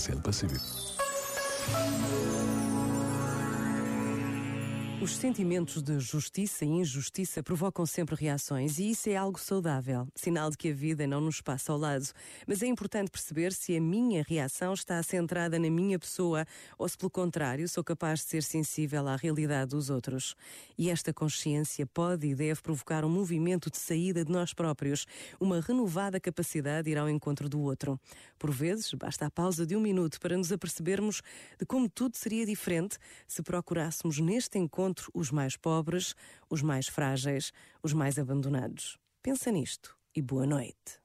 Oceano Pacífico. Os sentimentos de justiça e injustiça provocam sempre reações e isso é algo saudável, sinal de que a vida não nos passa ao lado. Mas é importante perceber se a minha reação está centrada na minha pessoa ou se, pelo contrário, sou capaz de ser sensível à realidade dos outros. E esta consciência pode e deve provocar um movimento de saída de nós próprios, uma renovada capacidade de ir ao encontro do outro. Por vezes, basta a pausa de um minuto para nos apercebermos de como tudo seria diferente se procurássemos neste encontro encontro os mais pobres, os mais frágeis, os mais abandonados. Pensa nisto e boa noite.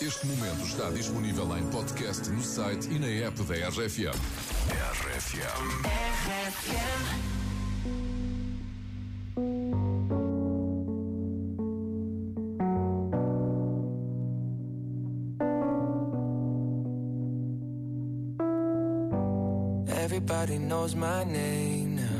Este momento está disponível em podcast no site e na app da RFM. RFM. RFM. Everybody knows my name now.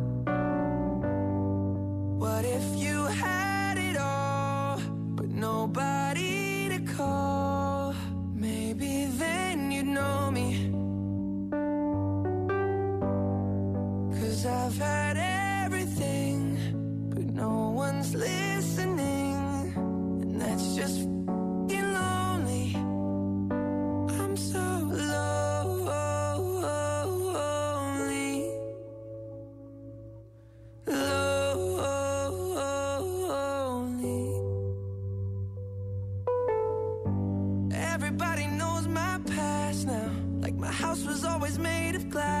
I've had everything, but no one's listening. And that's just f***ing lonely. I'm so lonely. Lonely. Everybody knows my past now. Like my house was always made of glass.